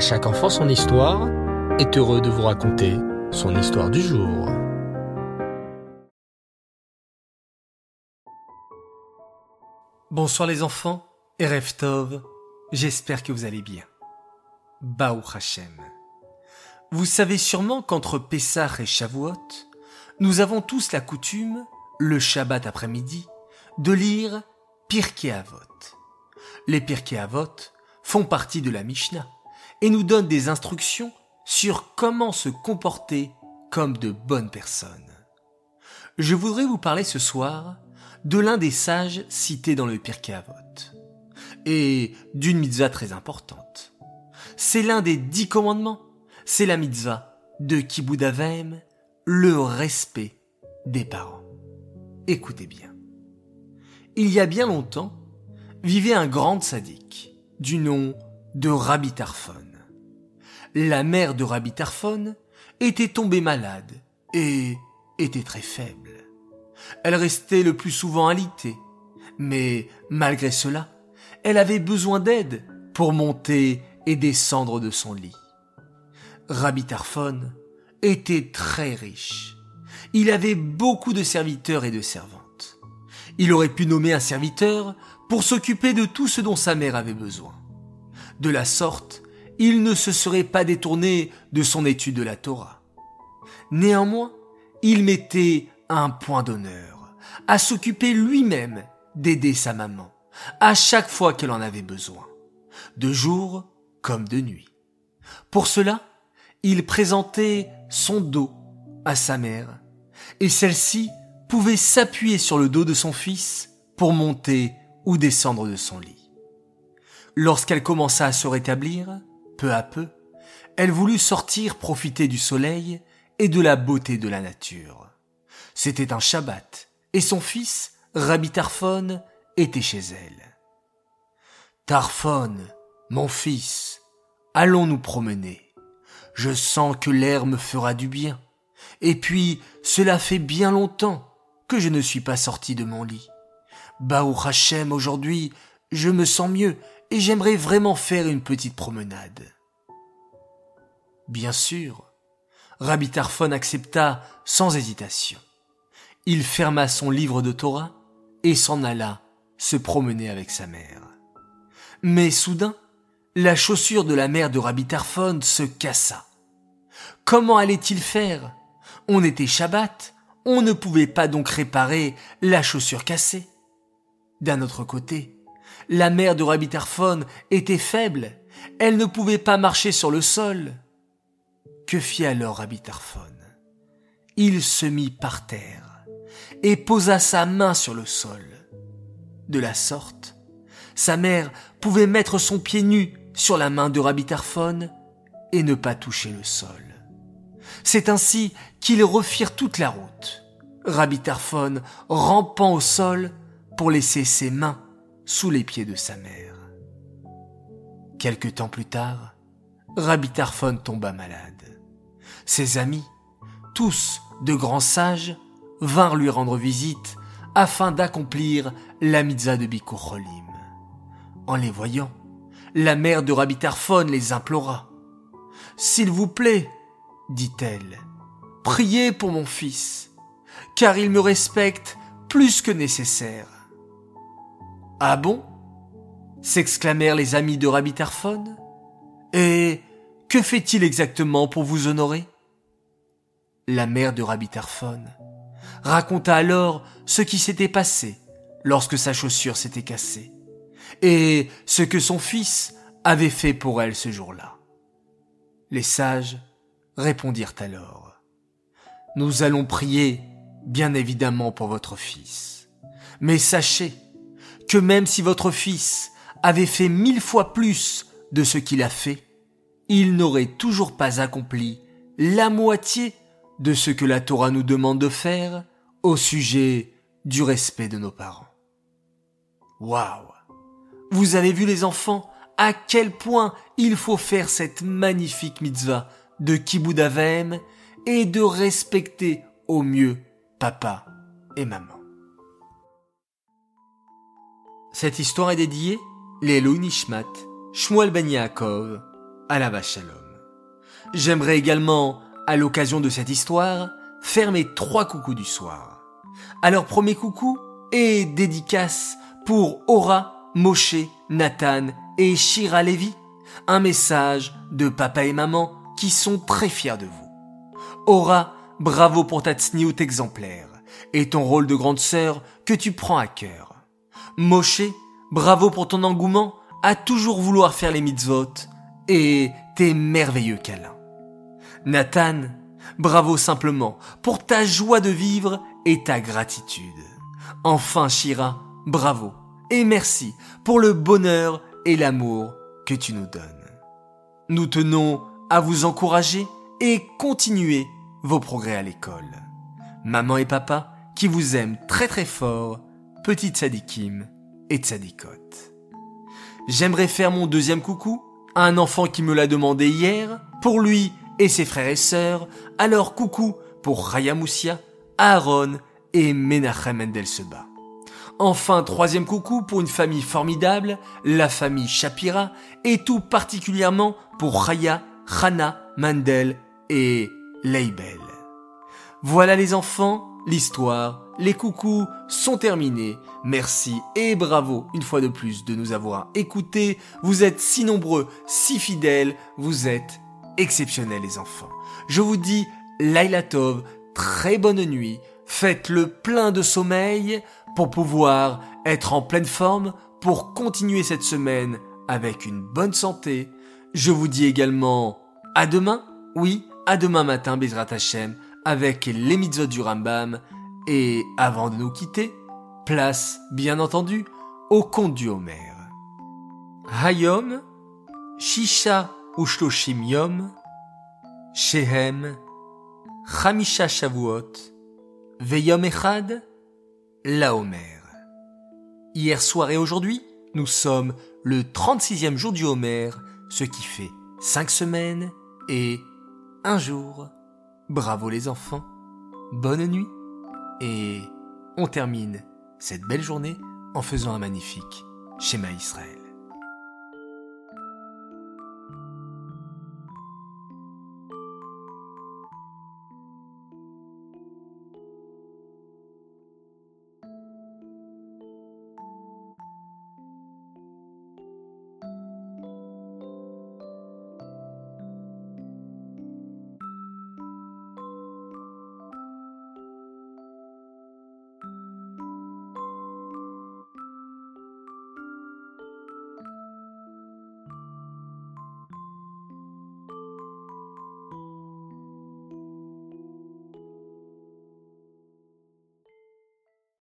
Chaque enfant son histoire est heureux de vous raconter son histoire du jour. Bonsoir les enfants et Reftov, j'espère que vous allez bien. Baou Hashem. Vous savez sûrement qu'entre Pessah et Shavuot, nous avons tous la coutume, le Shabbat après-midi, de lire Pirkei Avot. Les Pirkei Avot font partie de la Mishnah et nous donnent des instructions sur comment se comporter comme de bonnes personnes. Je voudrais vous parler ce soir de l'un des sages cités dans le Pirkei Avot et d'une mitzvah très importante. C'est l'un des dix commandements. C'est la mitzvah de Kibud Avem, le respect des parents. Écoutez bien. Il y a bien longtemps, vivait un grand sadique du nom de Rabbi Tarfon. La mère de Rabbi Tarfon était tombée malade et était très faible. Elle restait le plus souvent alitée, mais malgré cela, elle avait besoin d'aide pour monter et descendre de son lit. Rabbi Tarfon était très riche. Il avait beaucoup de serviteurs et de servantes. Il aurait pu nommer un serviteur pour s'occuper de tout ce dont sa mère avait besoin. De la sorte, il ne se serait pas détourné de son étude de la Torah. Néanmoins, il mettait un point d'honneur à s'occuper lui-même d'aider sa maman à chaque fois qu'elle en avait besoin, de jour comme de nuit. Pour cela, il présentait son dos à sa mère, et celle-ci pouvait s'appuyer sur le dos de son fils pour monter ou descendre de son lit. Lorsqu'elle commença à se rétablir, peu à peu, elle voulut sortir profiter du soleil et de la beauté de la nature. C'était un Shabbat, et son fils, Rabbi Tarfon, était chez elle. Tarfon, mon fils, allons nous promener. Je sens que l'air me fera du bien. Et puis, cela fait bien longtemps que je ne suis pas sorti de mon lit. Baou Hachem, aujourd'hui, je me sens mieux et j'aimerais vraiment faire une petite promenade. Bien sûr, Rabbi Tarfon accepta sans hésitation. Il ferma son livre de Torah et s'en alla se promener avec sa mère. Mais soudain, la chaussure de la mère de Rabbi Tarfon se cassa. Comment allait-il faire? On était Shabbat, on ne pouvait pas donc réparer la chaussure cassée. D'un autre côté, la mère de Rabbi Tarfon était faible, elle ne pouvait pas marcher sur le sol. Que fit alors Rabbi Tarfon Il se mit par terre et posa sa main sur le sol. De la sorte, sa mère pouvait mettre son pied nu sur la main de Rabbi Tarfon et ne pas toucher le sol. C'est ainsi qu'ils refirent toute la route, Rabbi Tarfon rampant au sol pour laisser ses mains sous les pieds de sa mère. Quelque temps plus tard, Rabbi Tarfon tomba malade. Ses amis, tous de grands sages, vinrent lui rendre visite afin d'accomplir la mitzvah de Bikur En les voyant, la mère de Rabbi Tarfon les implora. S'il vous plaît, dit-elle, priez pour mon fils, car il me respecte plus que nécessaire. Ah bon? s'exclamèrent les amis de Rabbi Tarfon. Et que fait-il exactement pour vous honorer? La mère de Rabbi Tarfon raconta alors ce qui s'était passé lorsque sa chaussure s'était cassée, et ce que son fils avait fait pour elle ce jour-là. Les sages répondirent alors, Nous allons prier, bien évidemment, pour votre fils. Mais sachez que même si votre fils avait fait mille fois plus de ce qu'il a fait, il n'aurait toujours pas accompli la moitié de ce que la Torah nous demande de faire au sujet du respect de nos parents. Waouh Vous avez vu les enfants à quel point il faut faire cette magnifique mitzvah de Kibud et de respecter au mieux papa et maman. Cette histoire est dédiée Lelo Nishmat, Shmuel Ben Yaakov, Alava Shalom. J'aimerais également, à l'occasion de cette histoire, faire mes trois coucous du soir. Alors premier coucou et dédicace pour Aura, Moshe, Nathan et Shira Levi. Un message de papa et maman qui sont très fiers de vous. Aura, bravo pour ta tsniout exemplaire et ton rôle de grande sœur que tu prends à cœur. Moshe, bravo pour ton engouement à toujours vouloir faire les mitzvot et tes merveilleux câlins. Nathan, bravo simplement pour ta joie de vivre et ta gratitude. Enfin Shira, bravo et merci pour le bonheur et l'amour que tu nous donnes. Nous tenons à vous encourager et continuer vos progrès à l'école. Maman et papa qui vous aiment très très fort, petite Sadikim et Tzadikot. J'aimerais faire mon deuxième coucou à un enfant qui me l'a demandé hier, pour lui et ses frères et sœurs, alors coucou pour Raya Moussia, Aaron et Menachem Mendel Seba. Enfin, troisième coucou pour une famille formidable, la famille Shapira, et tout particulièrement pour Raya, Hana, Mandel et Leibel. Voilà les enfants, l'histoire, les coucous sont terminés. Merci et bravo une fois de plus de nous avoir écoutés. Vous êtes si nombreux, si fidèles, vous êtes exceptionnels les enfants. Je vous dis Laila Tov, très bonne nuit. Faites le plein de sommeil pour pouvoir être en pleine forme pour continuer cette semaine avec une bonne santé. Je vous dis également à demain, oui, à demain matin, Bezrat Hashem, avec les mitzvot du Rambam. Et avant de nous quitter, place, bien entendu, au conte du Homer. Hayom, Shisha Ushloshim Yom, Shehem, Chamisha Shavuot, Veyom Echad, La Homer. Hier soir et aujourd'hui, nous sommes le 36e jour du Homer, ce qui fait 5 semaines et un jour. Bravo les enfants, bonne nuit, et on termine cette belle journée en faisant un magnifique schéma Israël.